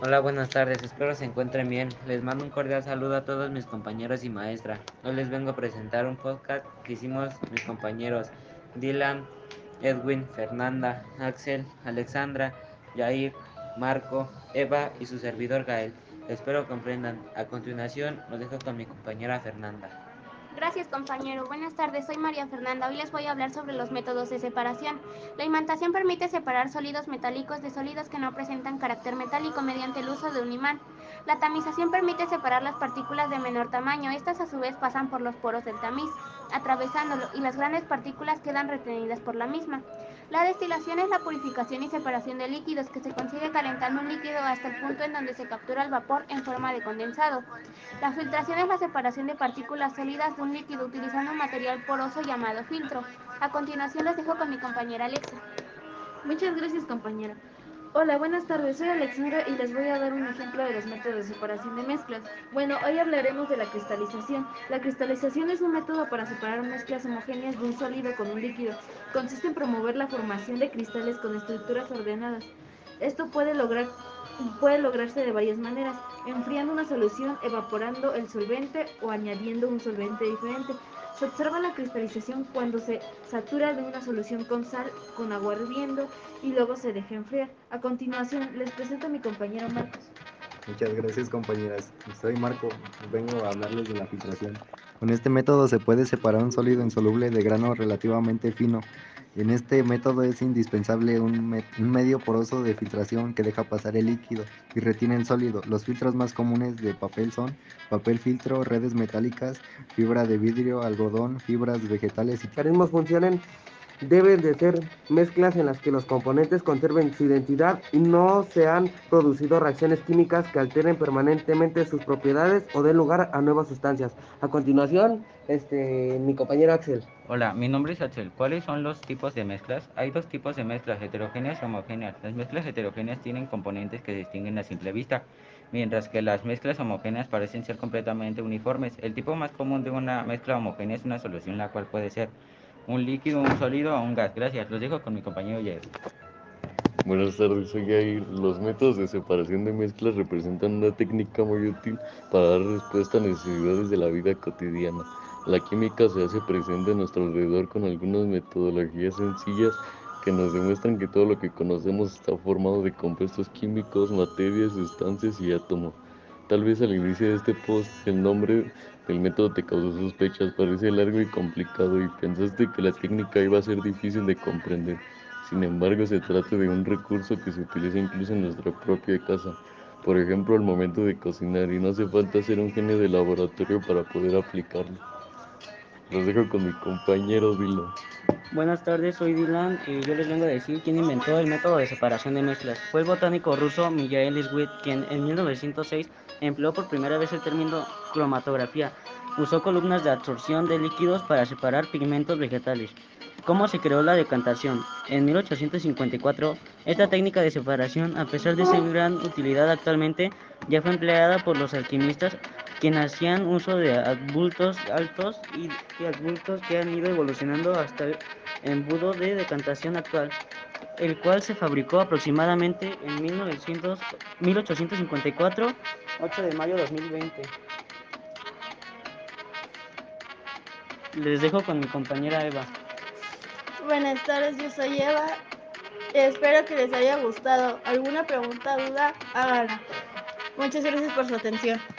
Hola, buenas tardes, espero se encuentren bien. Les mando un cordial saludo a todos mis compañeros y maestra. Hoy les vengo a presentar un podcast que hicimos mis compañeros Dylan, Edwin, Fernanda, Axel, Alexandra, Jair, Marco, Eva y su servidor Gael. Espero comprendan. A continuación, los dejo con mi compañera Fernanda. Gracias compañero. Buenas tardes, soy María Fernanda. Hoy les voy a hablar sobre los métodos de separación. La imantación permite separar sólidos metálicos de sólidos que no presentan carácter metálico mediante el uso de un imán. La tamización permite separar las partículas de menor tamaño. Estas a su vez pasan por los poros del tamiz, atravesándolo, y las grandes partículas quedan retenidas por la misma. La destilación es la purificación y separación de líquidos que se consigue calentando un líquido hasta el punto en donde se captura el vapor en forma de condensado. La filtración es la separación de partículas sólidas de un líquido utilizando un material poroso llamado filtro. A continuación les dejo con mi compañera Alexa. Muchas gracias compañera. Hola, buenas tardes, soy Alexandra y les voy a dar un ejemplo de los métodos de separación de mezclas. Bueno, hoy hablaremos de la cristalización. La cristalización es un método para separar mezclas homogéneas de un sólido con un líquido. Consiste en promover la formación de cristales con estructuras ordenadas. Esto puede, puede lograrse de varias maneras, enfriando una solución, evaporando el solvente o añadiendo un solvente diferente. Se observa la cristalización cuando se satura de una solución con sal, con agua hirviendo y luego se deja enfriar. A continuación, les presento a mi compañero Marcos. Muchas gracias compañeras. Soy Marco, vengo a hablarles de la filtración. Con este método se puede separar un sólido insoluble de grano relativamente fino. En este método es indispensable un, me un, medio poroso de filtración que deja pasar el líquido y retiene el sólido. Los filtros más comunes de papel son papel filtro, redes metálicas, fibra de vidrio, algodón, fibras vegetales y... Mecanismos funcionen deben de ser mezclas en las que los componentes conserven su identidad y no se han producido reacciones químicas que alteren permanentemente sus propiedades o den lugar a nuevas sustancias. A continuación, este, mi compañero Axel. Hola, mi nombre es Axel. ¿Cuáles son los tipos de mezclas? Hay dos tipos de mezclas, heterogéneas y homogéneas. Las mezclas heterogéneas tienen componentes que se distinguen a simple vista, mientras que las mezclas homogéneas parecen ser completamente uniformes. El tipo más común de una mezcla homogénea es una solución la cual puede ser un líquido, un sólido o un gas. Gracias, los dejo con mi compañero Jair. Buenas tardes, soy Jair. Los métodos de separación de mezclas representan una técnica muy útil para dar respuesta a necesidades de la vida cotidiana. La química se hace presente a nuestro alrededor con algunas metodologías sencillas que nos demuestran que todo lo que conocemos está formado de compuestos químicos, materias, sustancias y átomos. Tal vez al inicio de este post el nombre del método te causó sospechas, parece largo y complicado y pensaste que la técnica iba a ser difícil de comprender. Sin embargo, se trata de un recurso que se utiliza incluso en nuestra propia casa. Por ejemplo, al momento de cocinar y no hace falta ser un genio de laboratorio para poder aplicarlo. Los dejo con mi compañero Dylan. Buenas tardes, soy Dylan y yo les vengo a decir quién inventó el método de separación de mezclas. Fue el botánico ruso Miguel Iswit, quien en 1906 empleó por primera vez el término cromatografía. Usó columnas de absorción de líquidos para separar pigmentos vegetales. ¿Cómo se creó la decantación? En 1854, esta técnica de separación, a pesar de ser gran utilidad actualmente, ya fue empleada por los alquimistas quienes hacían uso de adultos altos y, y adultos que han ido evolucionando hasta el embudo de decantación actual, el cual se fabricó aproximadamente en 1900, 1854, 8 de mayo de 2020. Les dejo con mi compañera Eva. Buenas tardes, yo soy Eva. Espero que les haya gustado. ¿Alguna pregunta, duda? Háganla. Muchas gracias por su atención.